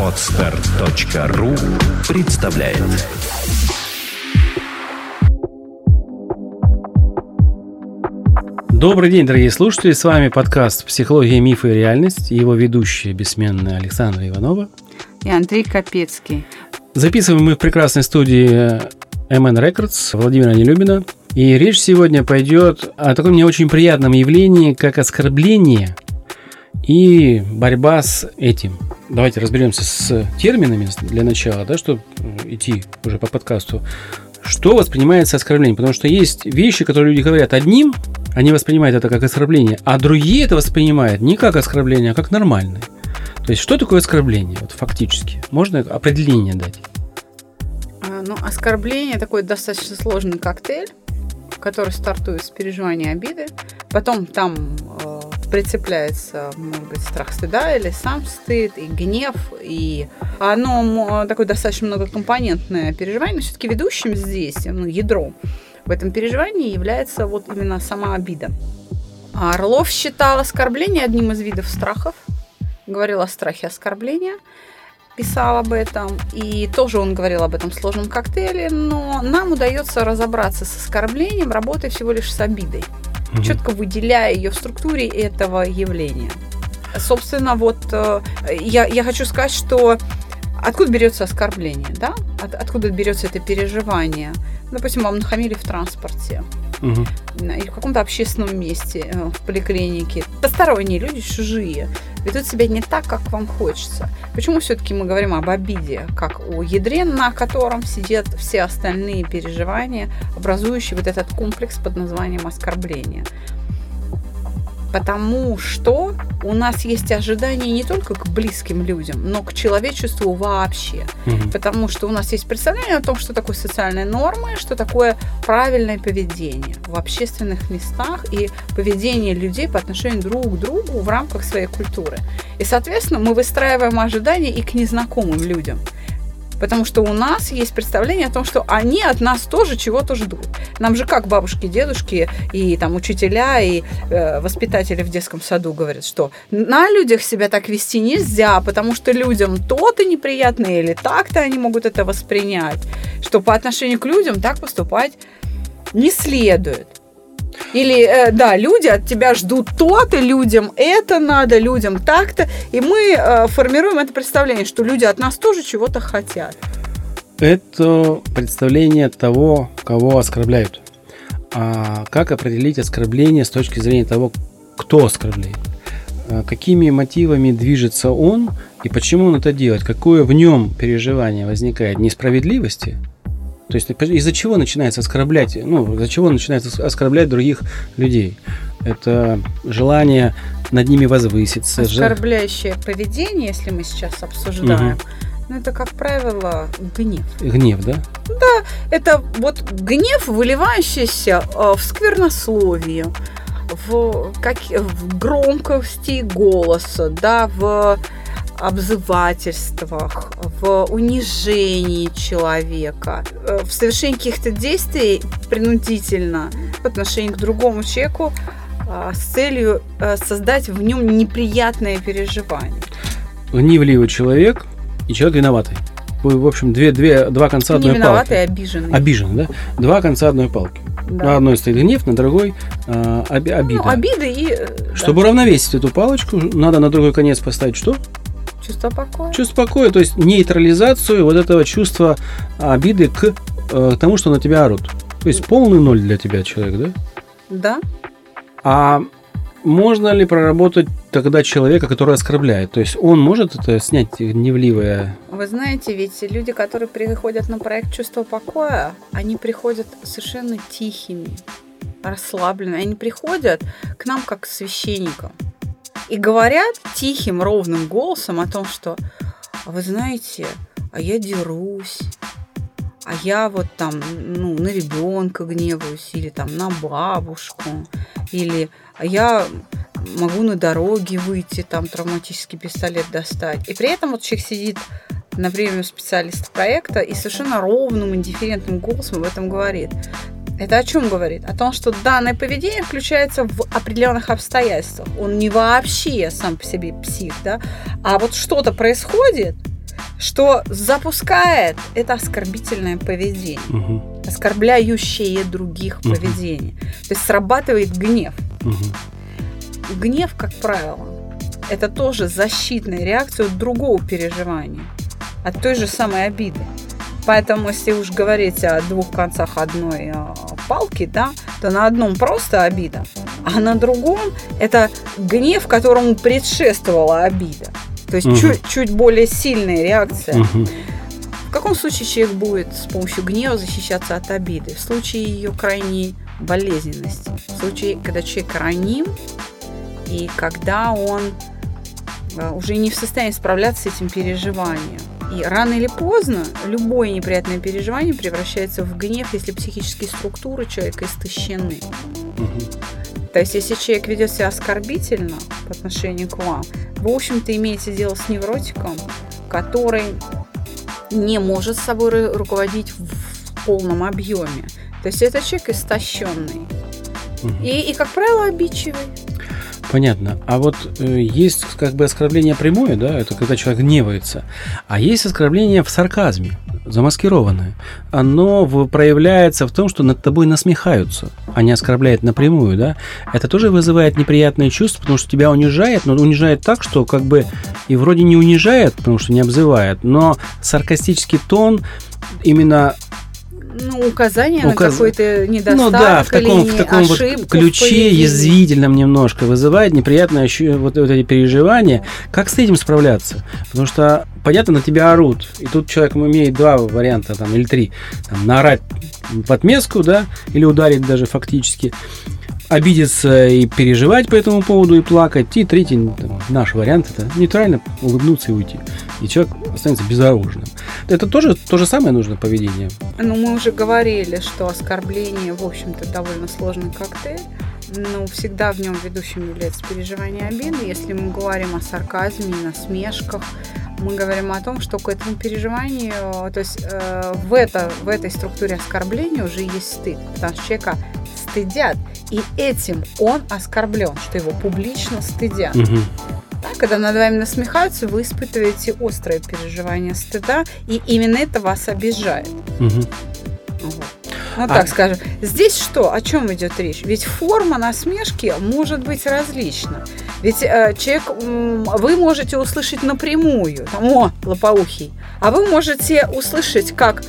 Отстар.ру представляет Добрый день, дорогие слушатели. С вами подкаст «Психология, мифы и реальность» и его ведущая бессменная Александра Иванова. И Андрей Капецкий. Записываем мы в прекрасной студии MN Records Владимира Нелюбина. И речь сегодня пойдет о таком не очень приятном явлении, как оскорбление и борьба с этим. Давайте разберемся с терминами для начала, да, чтобы идти уже по подкасту. Что воспринимается оскорблением? Потому что есть вещи, которые люди говорят одним, они воспринимают это как оскорбление, а другие это воспринимают не как оскорбление, а как нормальное. То есть, что такое оскорбление, вот фактически? Можно определение дать? А, ну, оскорбление такой достаточно сложный коктейль, который стартует с переживания обиды, потом там э, прицепляется, может быть, страх стыда или сам стыд, и гнев, и оно такое достаточно многокомпонентное переживание, но все-таки ведущим здесь, ну, ядром в этом переживании является вот именно сама обида. Орлов считал оскорбление одним из видов страхов, говорил о страхе оскорбления, писал об этом, и тоже он говорил об этом сложном коктейле, но нам удается разобраться с оскорблением, работая всего лишь с обидой, угу. четко выделяя ее в структуре этого явления. Собственно, вот э, я, я хочу сказать, что откуда берется оскорбление, да? От, откуда берется это переживание? Допустим, вам нахамили в транспорте угу. или в каком-то общественном месте, э, в поликлинике. Посторонние люди, чужие, ведут себя не так, как вам хочется. Почему все-таки мы говорим об обиде, как о ядре, на котором сидят все остальные переживания, образующие вот этот комплекс под названием оскорбление? Потому что у нас есть ожидания не только к близким людям, но к человечеству вообще. Угу. Потому что у нас есть представление о том, что такое социальные нормы, что такое правильное поведение в общественных местах и поведение людей по отношению друг к другу в рамках своей культуры. И, соответственно, мы выстраиваем ожидания и к незнакомым людям. Потому что у нас есть представление о том, что они от нас тоже чего-то ждут. Нам же как бабушки, дедушки и там учителя и э, воспитатели в детском саду говорят, что на людях себя так вести нельзя, потому что людям то-то неприятно или так-то они могут это воспринять, что по отношению к людям так поступать не следует. Или, э, да, люди от тебя ждут то-то, людям это надо, людям так-то. И мы э, формируем это представление, что люди от нас тоже чего-то хотят. Это представление того, кого оскорбляют. А как определить оскорбление с точки зрения того, кто оскорбляет? А какими мотивами движется он и почему он это делает? Какое в нем переживание возникает? Несправедливости – то есть из-за чего начинается оскорблять, ну, из-за чего начинается оскорблять других людей? Это желание над ними возвыситься. Оскорбляющее же... поведение, если мы сейчас обсуждаем, угу. ну, это, как правило, гнев. Гнев, да? Да, это вот гнев, выливающийся э, в сквернословие, в, как, в громкости голоса, да, в обзывательствах, в унижении человека, э, в совершении каких-то действий принудительно по отношению к другому человеку а, с целью э, создать в нем неприятное переживание. Гневливый человек и человек виноватый. В общем, две, две, два конца Не одной виноватый, палки. обиженный. Обиженный, да? Два конца одной палки. Да. На одной стоит гнев, на другой э, оби, обида. Ну, обида и... Чтобы да. уравновесить эту палочку, надо на другой конец поставить что? Чувство покоя. Чувство покоя, то есть нейтрализацию вот этого чувства обиды к, э, к тому, что на тебя орут. То есть полный ноль для тебя человек, да? Да. А можно ли проработать тогда человека, который оскорбляет? То есть он может это снять гневливое? Вы знаете, ведь люди, которые приходят на проект чувства покоя, они приходят совершенно тихими, расслабленными. Они приходят к нам как к священникам и говорят тихим, ровным голосом о том, что, «А вы знаете, а я дерусь, а я вот там, ну, на ребенка гневаюсь, или там на бабушку, или а я могу на дороге выйти, там травматический пистолет достать. И при этом вот человек сидит на приеме специалиста проекта и совершенно ровным, индифферентным голосом об этом говорит. Это о чем говорит? О том, что данное поведение включается в определенных обстоятельствах. Он не вообще сам по себе псих, да, а вот что-то происходит, что запускает это оскорбительное поведение, Мгм. оскорбляющее других Мгм. поведение. То есть срабатывает гнев. Мгм. Гнев, как правило, это тоже защитная реакция от другого переживания, от той же самой обиды. Поэтому, если уж говорить о двух концах одной а, палки, да, то на одном просто обида, а на другом это гнев, которому предшествовала обида. То есть Мгм. чуть, чуть более сильная реакция. Мгм. В каком случае человек будет с помощью гнева защищаться от обиды? В случае ее крайней болезненности. В случае, когда человек раним, и когда он э, уже не в состоянии справляться с этим переживанием. И рано или поздно любое неприятное переживание превращается в гнев, если психические структуры человека истощены. Мгм. То есть, если человек ведет себя оскорбительно по отношению к вам, вы, в общем-то, имеете дело с невротиком, который не может собой ру- руководить в полном объеме. То есть, это человек истощенный. Мгм. И, и как правило, обидчивый. Понятно. А вот э, есть как бы оскорбление прямое, да, это когда человек гневается. А есть оскорбление в сарказме, замаскированное. Оно в- проявляется в том, что над тобой насмехаются, а не оскорбляет напрямую, да. Это тоже вызывает неприятные чувства, потому что тебя унижает, но унижает так, что как бы и вроде не унижает, потому что не обзывает, но саркастический тон именно Ну, указание Указ- на какой-то недостаток ну да, в таком, или в таком вот ошибку ключе язвительном немножко вызывает неприятное ощу- вот, вот эти переживания. Как с этим справляться? Потому что, понятно, на тебя орут. И тут человек имеет два варианта, там, или три. Там, наорать в отместку, да, или ударить даже фактически. Обидеться и переживать по этому поводу и плакать. И третий, ну, там, наш вариант, это нейтрально улыбнуться и уйти. И человек останется безоружным. Это тоже то же самое нужно поведение. Ну, мы уже говорили, что оскорбление, в общем-то, довольно сложный коктейль. Но всегда в нем ведущим является переживание обиды. Если мы говорим о сарказме, насмешках, мы говорим о том, что к этому переживанию, то есть э, в, это, в этой структуре оскорбления уже есть стыд, потому что человека стыдят, и этим он оскорблен, что его публично стыдят. Да, когда над вами насмехаются, вы испытываете острое переживание стыда, и именно это вас обижает. Мгм. Вот. Ну, А- так скажем. Здесь что? О чем идет речь? Ведь форма насмешки может быть различна. Ведь э, человек, м, вы можете услышать напрямую, там, о, лопоухий, а вы можете услышать, как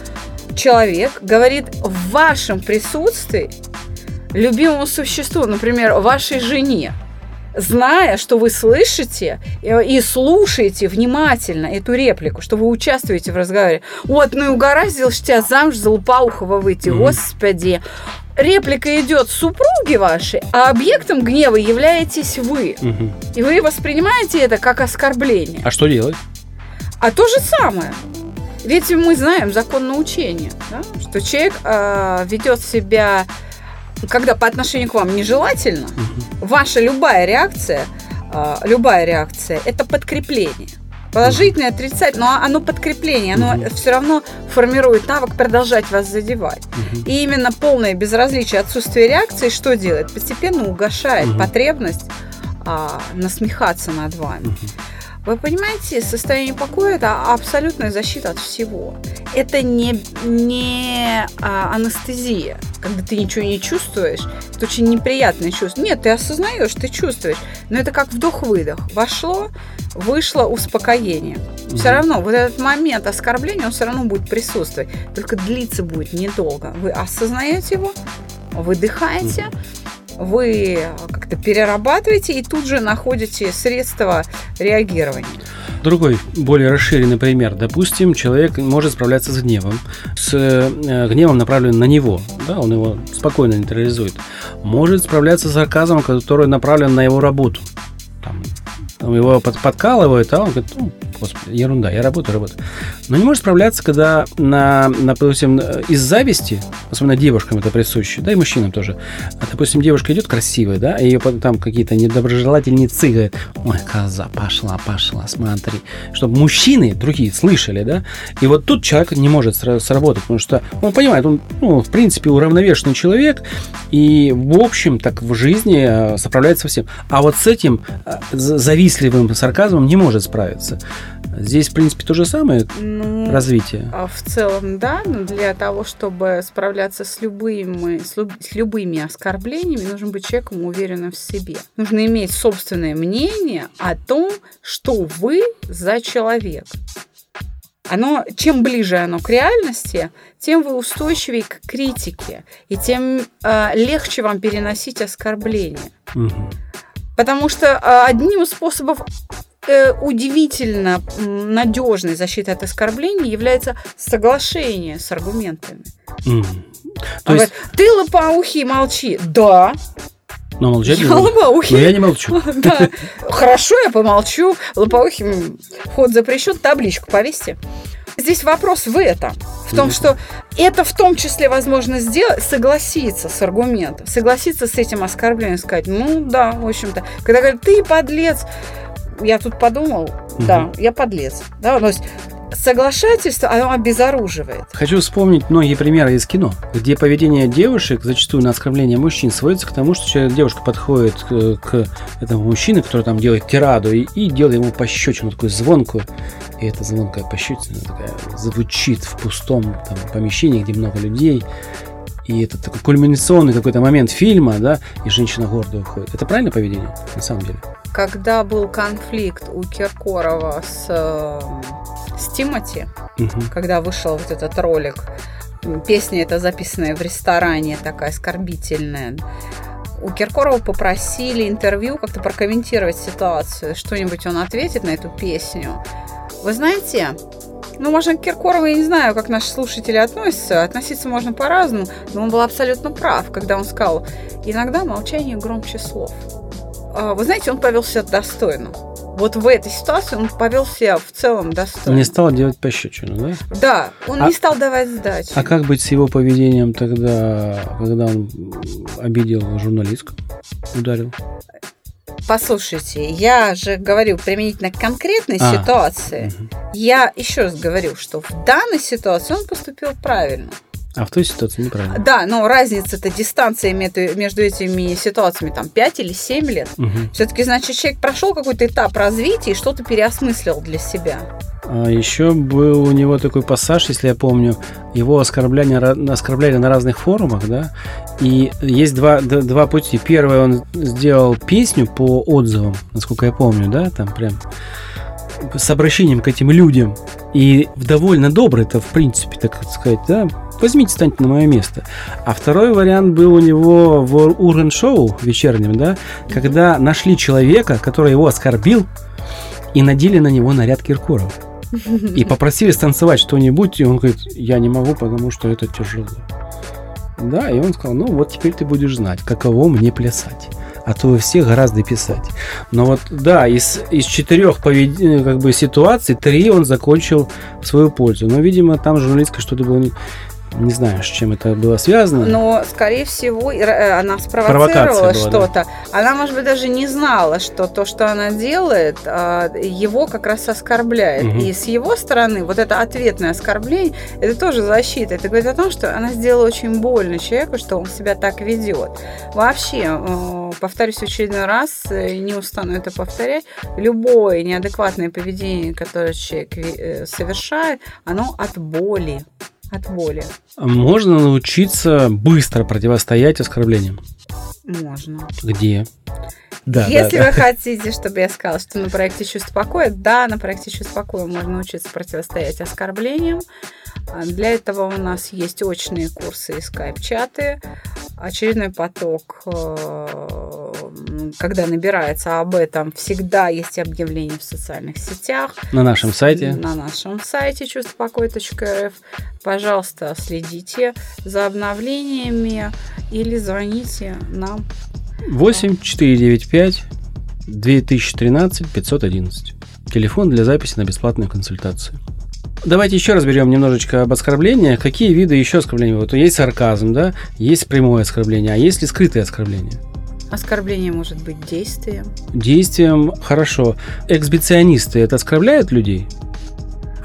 человек говорит в вашем присутствии любимому существу, например, вашей жене, зная, что вы слышите и слушаете внимательно эту реплику, что вы участвуете в разговоре. Вот, ну и угораздило ж тебя замуж за Лопоухова выйти, Мгм. господи. Реплика идет супруги вашей, а объектом гнева являетесь вы. Мгм. И вы воспринимаете это как оскорбление. А что делать? А то же самое. Ведь мы знаем закон научения, да, что человек э, ведет себя, когда по отношению к вам нежелательно, ваша любая реакция, а, любая реакция, это подкрепление. Положительное, отрицательное, но оно подкрепление, оно Мгм. все равно формирует навык продолжать вас задевать. Мгм. И именно полное безразличие, отсутствие реакции что делает? Постепенно угошает Мгм. потребность а, насмехаться над вами. Мгм. Вы понимаете, состояние покоя это абсолютная защита от всего. Это не, не а, анестезия, когда ты ничего не чувствуешь. Это очень неприятное чувство. Нет, ты осознаешь, ты чувствуешь. Но это как вдох-выдох. Вошло, вышло успокоение. Все Мгм. равно вот этот момент оскорбления, он все равно будет присутствовать. Только длиться будет недолго. Вы осознаете его, выдыхаете, вы как-то перерабатываете и тут же находите средства реагирования. Другой, более расширенный пример. Допустим, человек может справляться с гневом, с э, гневом, направленным на него, да, он его спокойно нейтрализует. Может справляться с сарказмом, который направлен на его работу. Там, его под- подкалывает, а он говорит, ну, господи, ерунда, я работаю, работаю. Но не может справляться, когда, на, на, допустим, из зависти, особенно девушкам это присуще, да и мужчинам тоже. А, допустим, девушка идет красивая, да, и ее там какие-то недоброжелательницы говорят, ой, коза, пошла, пошла, смотри. Чтобы мужчины другие слышали, да. И вот тут человек не может сработать, потому что он понимает, он, ну, в принципе, уравновешенный человек, и, в общем, так в жизни э, справляется со всем. А вот с этим э, завистливым сарказмом не может справиться. Здесь, в принципе, то же самое ну, развитие. А в целом, да, но для того, чтобы справляться с любыми, с, люб, с любыми оскорблениями, нужно быть человеком уверенным в себе. Нужно иметь собственное мнение о том, что вы за человек. Оно, чем ближе оно к реальности, тем вы устойчивее к критике, и тем э, легче вам переносить оскорбления. Угу. Потому что э, одним из способов э, удивительно надежной защиты от оскорблений является соглашение с аргументами. Mm. То есть... Ты лопоухий, молчи. Да. Но молчать я не лопоухий. Но я не молчу. Да. Хорошо, я помолчу. Лопоухим вход запрещен, табличку повесьте. Здесь вопрос в этом. В том, что это в том числе возможно сделать, согласиться с аргументом, согласиться с этим оскорблением, сказать, ну да, в общем-то. Когда говорят, ты подлец, я тут подумал, угу. да, я подлец. Да, то есть соглашательство, оно обезоруживает. Хочу вспомнить многие примеры из кино, где поведение девушек, зачастую на оскорбление мужчин, сводится к тому, что девушка подходит к, к этому мужчине, который там делает тираду, и, и делает ему пощечину такую звонкую. И эта звонкая пощечина такая звучит в пустом там, помещении, где много людей. И это такой кульминационный какой-то момент фильма, да, и женщина гордо уходит. Это правильное поведение, на самом деле? Когда был конфликт у Киркорова с э, с Тимати, угу. когда вышел вот этот ролик. Песня эта записанная в ресторане, такая оскорбительная. У Киркорова попросили интервью как-то прокомментировать ситуацию. Что-нибудь он ответит на эту песню. Вы знаете, ну, можно к Киркорову, я не знаю, как наши слушатели относятся. Относиться можно по-разному, но он был абсолютно прав, когда он сказал, иногда молчание громче слов. А, вы знаете, он повел себя достойно вот в этой ситуации он повел себя в целом достойно. Не стал делать пощечину, да? Да, он а, не стал давать сдачи. А как быть с его поведением тогда, когда он обидел журналистку, ударил? Послушайте, я же говорю применительно к конкретной а, ситуации. Угу. Я еще раз говорю, что в данной ситуации он поступил правильно. А в той ситуации неправильно. Да, но разница-то дистанция между этими ситуациями там 5 или 7 лет. Угу. Все-таки, значит, человек прошел какой-то этап развития и что-то переосмыслил для себя. А еще был у него такой пассаж, если я помню, его оскорбляли, оскорбляли на разных форумах, да, и есть два, два пути. Первый, он сделал песню по отзывам, насколько я помню, да, там прям с обращением к этим людям. И довольно добрый это, в принципе, так сказать, да, возьмите, станьте на мое место. А второй вариант был у него в Урген Шоу вечернем, да, когда нашли человека, который его оскорбил, и надели на него наряд Киркорова. И попросили станцевать что-нибудь, и он говорит, я не могу, потому что это тяжело. Да, и он сказал, ну вот теперь ты будешь знать, каково мне плясать а то вы все гораздо писать. Но вот, да, из, из четырех повед... как бы, ситуаций три он закончил в свою пользу. Но, видимо, там журналистка что-то было не знаю, с чем это было связано. Но, скорее всего, э, она спровоцировала что-то. Да. Она, может быть, даже не знала, что то, что она делает, а, его как раз оскорбляет. Угу. И с его стороны вот это ответное оскорбление, это тоже защита. Это говорит о том, что она сделала очень больно человеку, что он себя так ведет. Вообще, э, повторюсь в очередной раз, э, не устану это повторять, любое неадекватное поведение, которое человек совершает, оно от боли от боли. Можно научиться быстро противостоять оскорблениям? Можно. Где? Да, Если да, вы да. хотите, чтобы я сказала, что на проекте «Чувство покоя», да, на проекте «Чувство покоя» можно научиться противостоять оскорблениям. Для этого у нас есть очные курсы и скайп-чаты. Очередной поток, э, когда набирается об этом, всегда есть объявления в социальных сетях. На нашем сайте. На нашем сайте чувствопокой.рф. Пожалуйста, следите за обновлениями или звоните нам 8 495 2013 511. Телефон для записи на бесплатную консультацию. Давайте еще разберем немножечко об оскорблениях. Какие виды еще оскорбления? Вот есть сарказм, да, есть прямое оскорбление, а есть ли скрытое оскорбление? Оскорбление может быть действием. Действием хорошо. Эксбиционисты это оскорбляют людей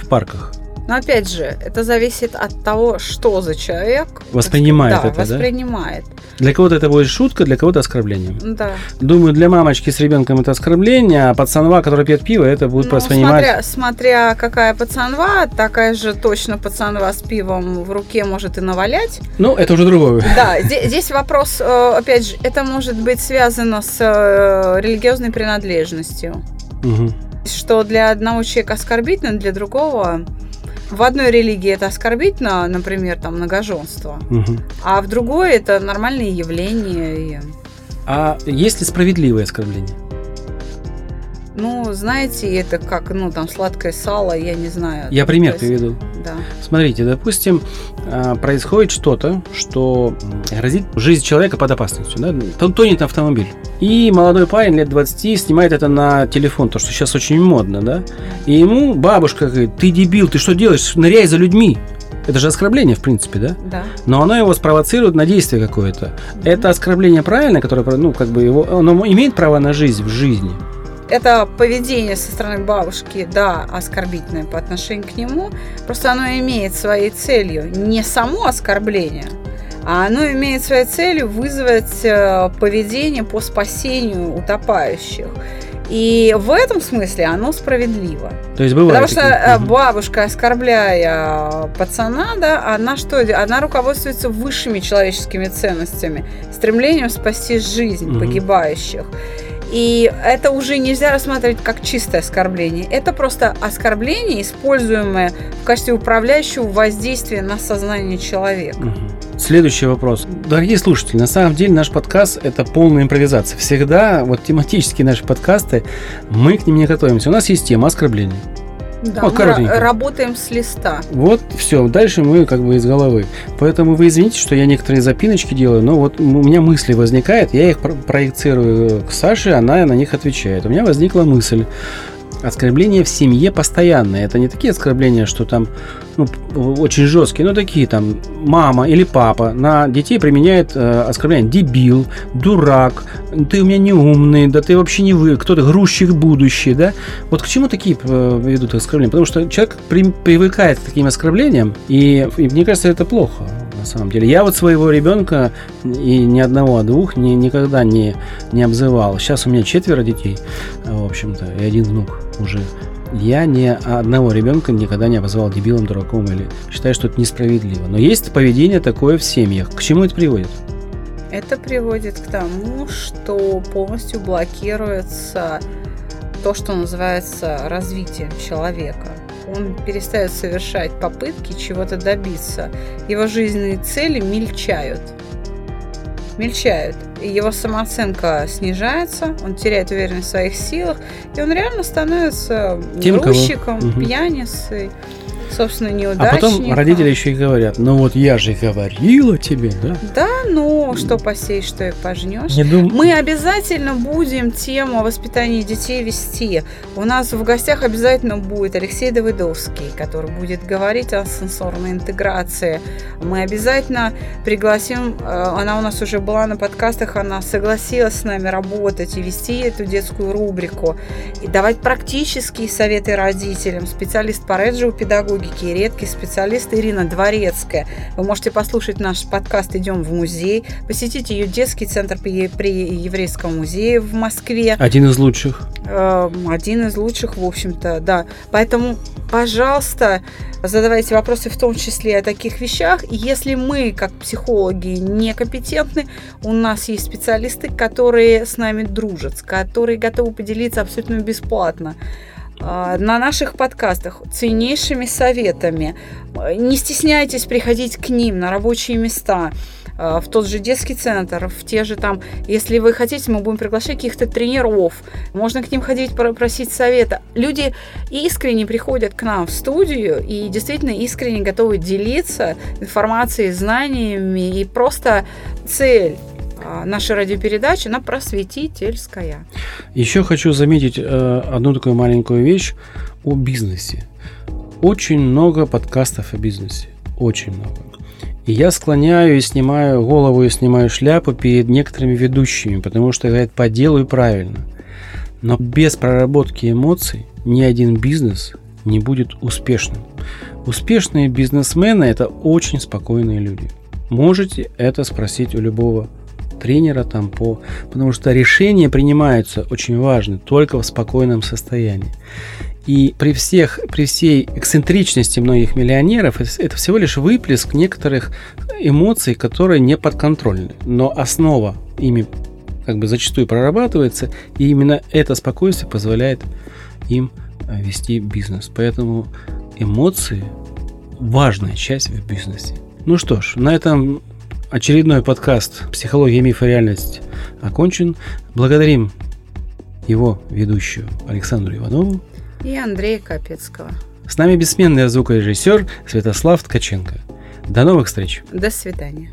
в парках? Но опять же, это зависит от того, что за человек Воспринимает да, это, воспринимает. да? Для кого-то это будет шутка, для кого-то оскорбление. Да. Думаю, для мамочки с ребенком это оскорбление, а пацанва, который пьет пиво, это будет Ну, воспринимать... смотря, смотря какая пацанва, такая же точно пацанва с пивом в руке может и навалять. Ну, это уже другое. Да, здесь, вопрос, э, опять же, это может быть связано с э, религиозной принадлежностью. Мгм. Что для одного человека оскорбительно, для другого... В одной религии это оскорбительно, например, там многоженство, Мгм. а в другой это нормальные явления. А есть ли справедливое оскорбление? Ну, знаете, это как, ну, там, сладкое сало, я не знаю. Я там, пример есть, приведу. Да. Смотрите, допустим, а, происходит что-то, что грозит жизнь человека под опасностью. Да? Тон- Тонет автомобиль. И молодой парень лет 20 снимает это на телефон, то, что сейчас очень модно, да? И ему бабушка говорит, ты дебил, ты что делаешь? Ныряй за людьми. Это же оскорбление, в принципе, да? Да. Но оно его спровоцирует на действие какое-то. Это оскорбление правильное, которое, ну, как бы его, оно имеет право на жизнь в жизни. Это поведение со стороны бабушки, да, оскорбительное по отношению к нему, просто оно имеет своей целью не само оскорбление, а оно имеет своей целью вызвать э, поведение по спасению утопающих. И в этом смысле оно справедливо. То есть бывает. Потому что такие- э, бабушка, оскорбляя пацана, да, она что? Она руководствуется высшими человеческими ценностями, стремлением спасти жизнь Мгм. погибающих. И это уже нельзя рассматривать как чистое оскорбление. Это просто оскорбление, используемое в качестве управляющего воздействия на сознание человека. Следующий вопрос. Дорогие слушатели, на самом деле наш подкаст – это полная импровизация. Всегда вот тематические наши подкасты, мы к ним не готовимся. У нас есть тема оскорбления. Да, Вот мы работаем с листа. Вот, все, дальше мы как бы из головы. Поэтому вы извините, что я некоторые запиночки делаю, но вот у меня мысли возникают, я их про- проецирую к Саше, она на них отвечает. У меня возникла мысль. Оскорбления в семье постоянные. Это не такие оскорбления, что там ну, очень жесткие, но такие там мама или папа на детей применяет э, оскорбление дебил, дурак, ты у меня не умный, да ты вообще не вы, кто-то грузчик будущий, да? Вот к чему такие э, ведут оскорбления? Потому что человек при- привыкает к таким оскорблениям, и, и мне кажется, это плохо на самом деле. Я вот своего ребенка и ни одного, а двух ни, никогда не, не обзывал. Сейчас у меня четверо детей, э, в общем-то, и один внук уже. Я ни одного ребенка никогда не обозвал дебилом, дураком или считаю, что это несправедливо. Но есть поведение такое в семьях. К чему это приводит? Это приводит к тому, что полностью блокируется то, что называется развитием человека. Он перестает совершать попытки чего-то добиться. Его жизненные цели мельчают. Мельчают. И его самооценка снижается, он теряет уверенность в своих силах, и он реально становится Тем, грузчиком, Мгм. пьяницей, собственно, А неудачником. потом родители еще и говорят, ну вот я же говорила тебе, да? Да, ну, что посеешь, что и пожнешь. Не дум... Мы обязательно будем тему о воспитании детей вести. У нас в гостях обязательно будет Алексей Давыдовский, который будет говорить о сенсорной интеграции. Мы обязательно пригласим, э, она у нас уже была на подкастах, она согласилась с нами работать и вести эту детскую рубрику, и давать практические советы родителям. Специалист по реджио педагогики и редкий специалист Ирина Дворецкая. Вы можете послушать наш подкаст «Идем в музей», посетить ее детский центр при, Еврейском музее в Москве. Один из лучших. Э, Один из лучших, в общем-то, да. Поэтому, пожалуйста, задавайте вопросы в том числе о таких вещах. Если мы, как психологи, некомпетентны, у нас есть специалисты, которые с нами дружат, которые готовы поделиться абсолютно бесплатно на наших подкастах ценнейшими советами. Не стесняйтесь приходить к ним на рабочие места а, в тот же детский центр, в те же там, если вы хотите, мы будем приглашать каких-то тренеров, можно к ним ходить, про- просить совета. Люди искренне приходят к нам в студию и действительно искренне готовы делиться информацией, знаниями и просто цель наша радиопередача, она просветительская. Еще хочу заметить э, одну такую маленькую вещь о бизнесе. Очень много подкастов о бизнесе. Очень много. И я склоняю и снимаю голову и снимаю шляпу перед некоторыми ведущими, потому что это по делу и правильно. Но без проработки эмоций ни один бизнес не будет успешным. Успешные бизнесмены – это очень спокойные люди. Можете это спросить у любого тренера там по... Потому что решения принимаются очень важны только в спокойном состоянии. И при, всех, при всей эксцентричности многих миллионеров это всего лишь выплеск некоторых эмоций, которые не подконтрольны. Но основа ими как бы зачастую прорабатывается, и именно это спокойствие позволяет им э, вести бизнес. Поэтому эмоции важная часть в бизнесе. Ну что ж, на этом очередной подкаст «Психология, миф и реальность» окончен. Благодарим его ведущую Александру Иванову и Андрея Капецкого. С нами бессменный звукорежиссер Святослав Ткаченко. До новых встреч. До свидания.